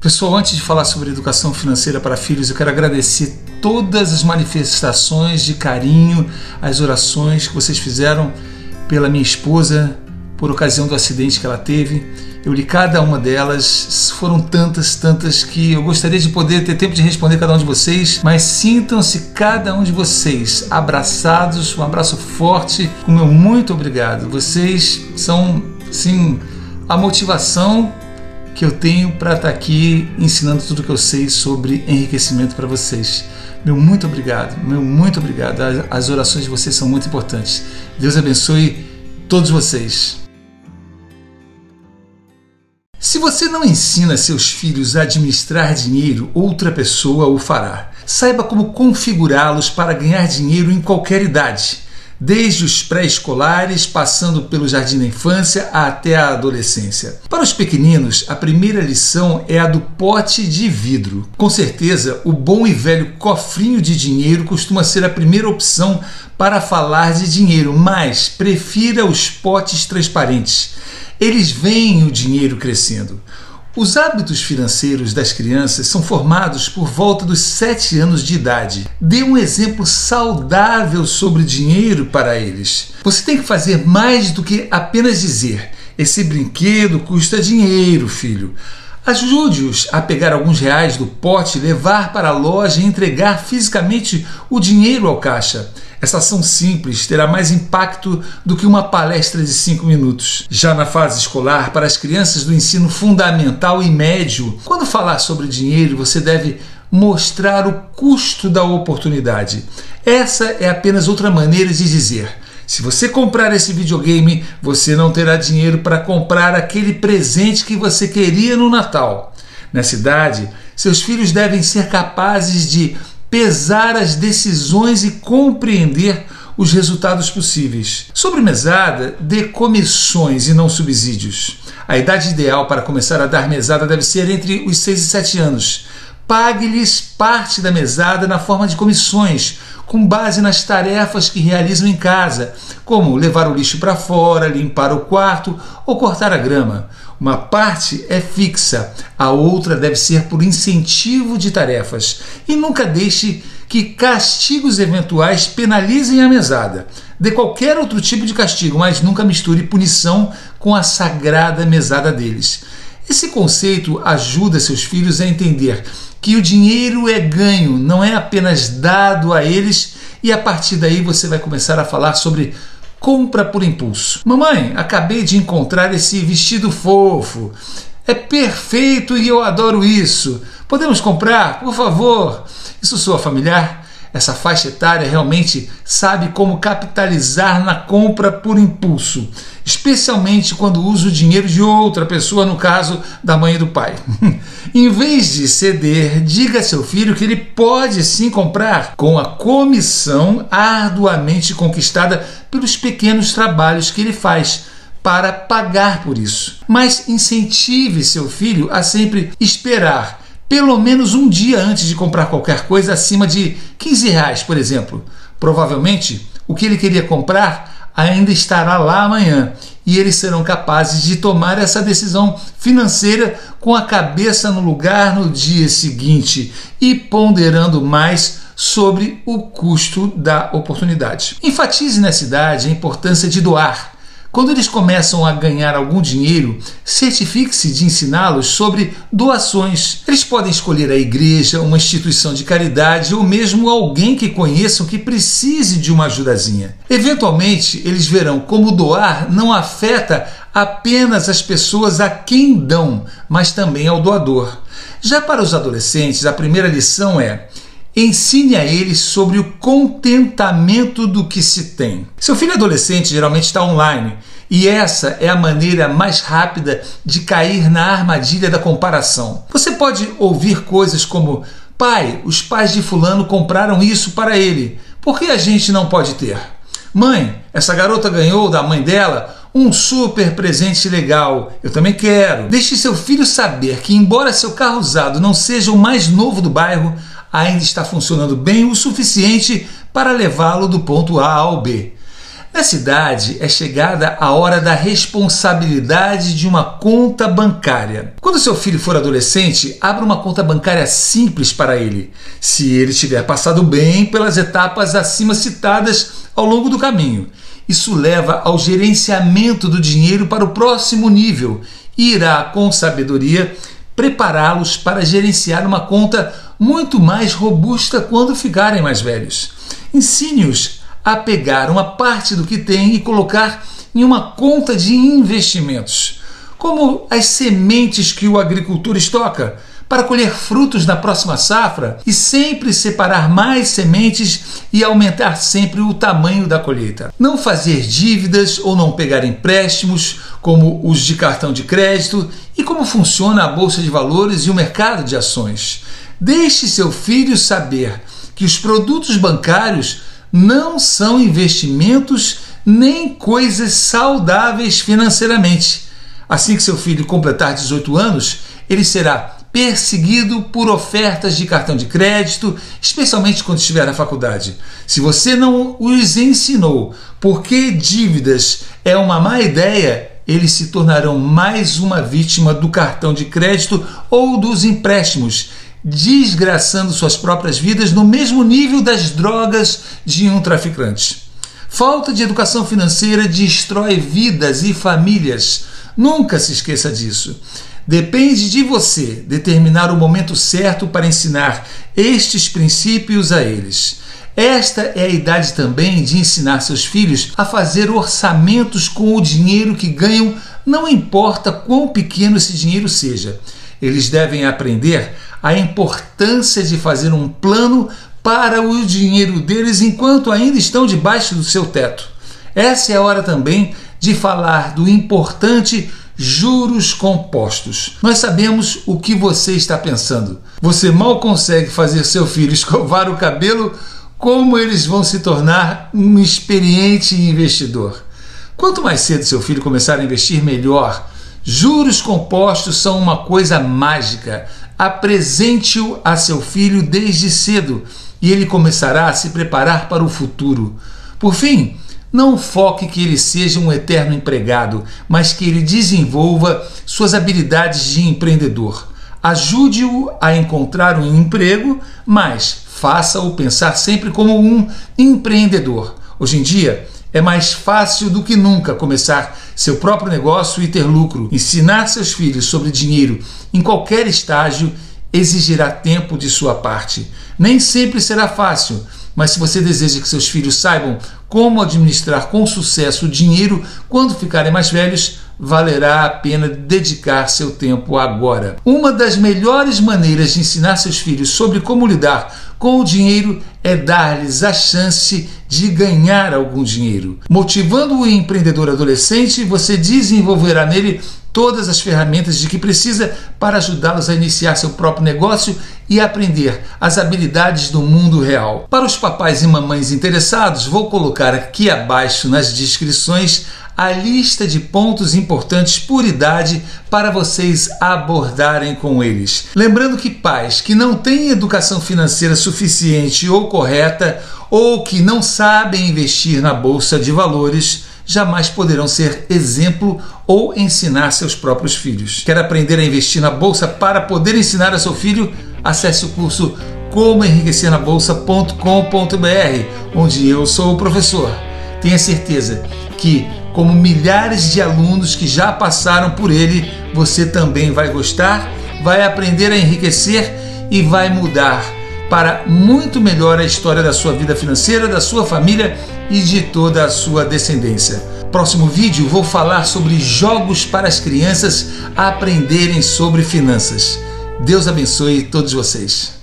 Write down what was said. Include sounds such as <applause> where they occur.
Pessoal, antes de falar sobre educação financeira para filhos, eu quero agradecer todas as manifestações de carinho, as orações que vocês fizeram pela minha esposa por ocasião do acidente que ela teve. Eu li cada uma delas, foram tantas, tantas que eu gostaria de poder ter tempo de responder cada um de vocês, mas sintam-se cada um de vocês abraçados, um abraço forte, o meu muito obrigado. Vocês são, sim, a motivação que eu tenho para estar tá aqui ensinando tudo que eu sei sobre enriquecimento para vocês. Meu muito obrigado, meu muito obrigado. As orações de vocês são muito importantes. Deus abençoe todos vocês. Se você não ensina seus filhos a administrar dinheiro, outra pessoa o fará. Saiba como configurá-los para ganhar dinheiro em qualquer idade desde os pré-escolares, passando pelo jardim da infância até a adolescência. Para os pequeninos, a primeira lição é a do pote de vidro. Com certeza, o bom e velho cofrinho de dinheiro costuma ser a primeira opção para falar de dinheiro, mas prefira os potes transparentes. Eles veem o dinheiro crescendo. Os hábitos financeiros das crianças são formados por volta dos 7 anos de idade. Dê um exemplo saudável sobre dinheiro para eles. Você tem que fazer mais do que apenas dizer: esse brinquedo custa dinheiro, filho. Ajude-os a pegar alguns reais do pote, levar para a loja e entregar fisicamente o dinheiro ao caixa. Essa ação simples terá mais impacto do que uma palestra de cinco minutos. Já na fase escolar, para as crianças do ensino fundamental e médio, quando falar sobre dinheiro, você deve mostrar o custo da oportunidade. Essa é apenas outra maneira de dizer. Se você comprar esse videogame, você não terá dinheiro para comprar aquele presente que você queria no Natal. Nessa idade, seus filhos devem ser capazes de pesar as decisões e compreender os resultados possíveis. Sobre mesada, dê comissões e não subsídios. A idade ideal para começar a dar mesada deve ser entre os 6 e 7 anos. Pague-lhes parte da mesada na forma de comissões, com base nas tarefas que realizam em casa, como levar o lixo para fora, limpar o quarto ou cortar a grama. Uma parte é fixa, a outra deve ser por incentivo de tarefas. E nunca deixe que castigos eventuais penalizem a mesada. Dê qualquer outro tipo de castigo, mas nunca misture punição com a sagrada mesada deles. Esse conceito ajuda seus filhos a entender que o dinheiro é ganho, não é apenas dado a eles, e a partir daí você vai começar a falar sobre compra por impulso. Mamãe, acabei de encontrar esse vestido fofo. É perfeito e eu adoro isso. Podemos comprar, por favor? Isso soa familiar? Essa faixa etária realmente sabe como capitalizar na compra por impulso, especialmente quando usa o dinheiro de outra pessoa, no caso da mãe e do pai. <laughs> em vez de ceder, diga a seu filho que ele pode sim comprar com a comissão arduamente conquistada pelos pequenos trabalhos que ele faz para pagar por isso. Mas incentive seu filho a sempre esperar pelo menos um dia antes de comprar qualquer coisa acima de 15 reais, por exemplo. Provavelmente o que ele queria comprar ainda estará lá amanhã e eles serão capazes de tomar essa decisão financeira com a cabeça no lugar no dia seguinte e ponderando mais sobre o custo da oportunidade. Enfatize nessa idade a importância de doar quando eles começam a ganhar algum dinheiro, certifique-se de ensiná-los sobre doações. Eles podem escolher a igreja, uma instituição de caridade ou mesmo alguém que conheçam que precise de uma ajudazinha. Eventualmente, eles verão como doar não afeta apenas as pessoas a quem dão, mas também ao doador. Já para os adolescentes, a primeira lição é: Ensine a eles sobre o contentamento do que se tem. Seu filho adolescente geralmente está online e essa é a maneira mais rápida de cair na armadilha da comparação. Você pode ouvir coisas como: Pai, os pais de Fulano compraram isso para ele, por que a gente não pode ter? Mãe, essa garota ganhou da mãe dela um super presente legal. Eu também quero. Deixe seu filho saber que, embora seu carro usado não seja o mais novo do bairro, ainda está funcionando bem o suficiente para levá-lo do ponto A ao B. Nessa idade é chegada a hora da responsabilidade de uma conta bancária. Quando seu filho for adolescente, abra uma conta bancária simples para ele, se ele tiver passado bem pelas etapas acima citadas ao longo do caminho. Isso leva ao gerenciamento do dinheiro para o próximo nível e irá, com sabedoria, prepará-los para gerenciar uma conta muito mais robusta quando ficarem mais velhos. Ensine-os a pegar uma parte do que tem e colocar em uma conta de investimentos, como as sementes que o agricultor estoca para colher frutos na próxima safra e sempre separar mais sementes e aumentar sempre o tamanho da colheita. Não fazer dívidas ou não pegar empréstimos, como os de cartão de crédito e como funciona a bolsa de valores e o mercado de ações. Deixe seu filho saber que os produtos bancários não são investimentos nem coisas saudáveis financeiramente. Assim que seu filho completar 18 anos, ele será perseguido por ofertas de cartão de crédito, especialmente quando estiver na faculdade. Se você não os ensinou por que dívidas é uma má ideia, eles se tornarão mais uma vítima do cartão de crédito ou dos empréstimos desgraçando suas próprias vidas no mesmo nível das drogas de um traficante. Falta de educação financeira destrói vidas e famílias. Nunca se esqueça disso. Depende de você determinar o momento certo para ensinar estes princípios a eles. Esta é a idade também de ensinar seus filhos a fazer orçamentos com o dinheiro que ganham, não importa quão pequeno esse dinheiro seja. Eles devem aprender a importância de fazer um plano para o dinheiro deles enquanto ainda estão debaixo do seu teto. Essa é a hora também de falar do importante juros compostos. Nós sabemos o que você está pensando. Você mal consegue fazer seu filho <laughs> escovar o cabelo, como eles vão se tornar um experiente investidor. Quanto mais cedo seu filho começar a investir, melhor. Juros compostos são uma coisa mágica. Apresente-o a seu filho desde cedo e ele começará a se preparar para o futuro. Por fim, não foque que ele seja um eterno empregado, mas que ele desenvolva suas habilidades de empreendedor. Ajude-o a encontrar um emprego, mas faça-o pensar sempre como um empreendedor. Hoje em dia, é mais fácil do que nunca começar seu próprio negócio e ter lucro. Ensinar seus filhos sobre dinheiro em qualquer estágio exigirá tempo de sua parte. Nem sempre será fácil, mas se você deseja que seus filhos saibam como administrar com sucesso o dinheiro quando ficarem mais velhos, valerá a pena dedicar seu tempo agora. Uma das melhores maneiras de ensinar seus filhos sobre como lidar com o dinheiro é dar-lhes a chance de ganhar algum dinheiro. Motivando o empreendedor adolescente, você desenvolverá nele todas as ferramentas de que precisa para ajudá-los a iniciar seu próprio negócio e aprender as habilidades do mundo real. Para os papais e mamães interessados, vou colocar aqui abaixo nas descrições a lista de pontos importantes por idade para vocês abordarem com eles. Lembrando que pais que não têm educação financeira suficiente ou correta ou que não sabem investir na bolsa de valores jamais poderão ser exemplo ou ensinar seus próprios filhos. Quer aprender a investir na bolsa para poder ensinar a seu filho? Acesse o curso como enriquecer na bolsa.com.br, onde eu sou o professor. Tenha certeza que, como milhares de alunos que já passaram por ele, você também vai gostar, vai aprender a enriquecer e vai mudar para muito melhor a história da sua vida financeira, da sua família e de toda a sua descendência. Próximo vídeo vou falar sobre jogos para as crianças aprenderem sobre finanças. Deus abençoe todos vocês.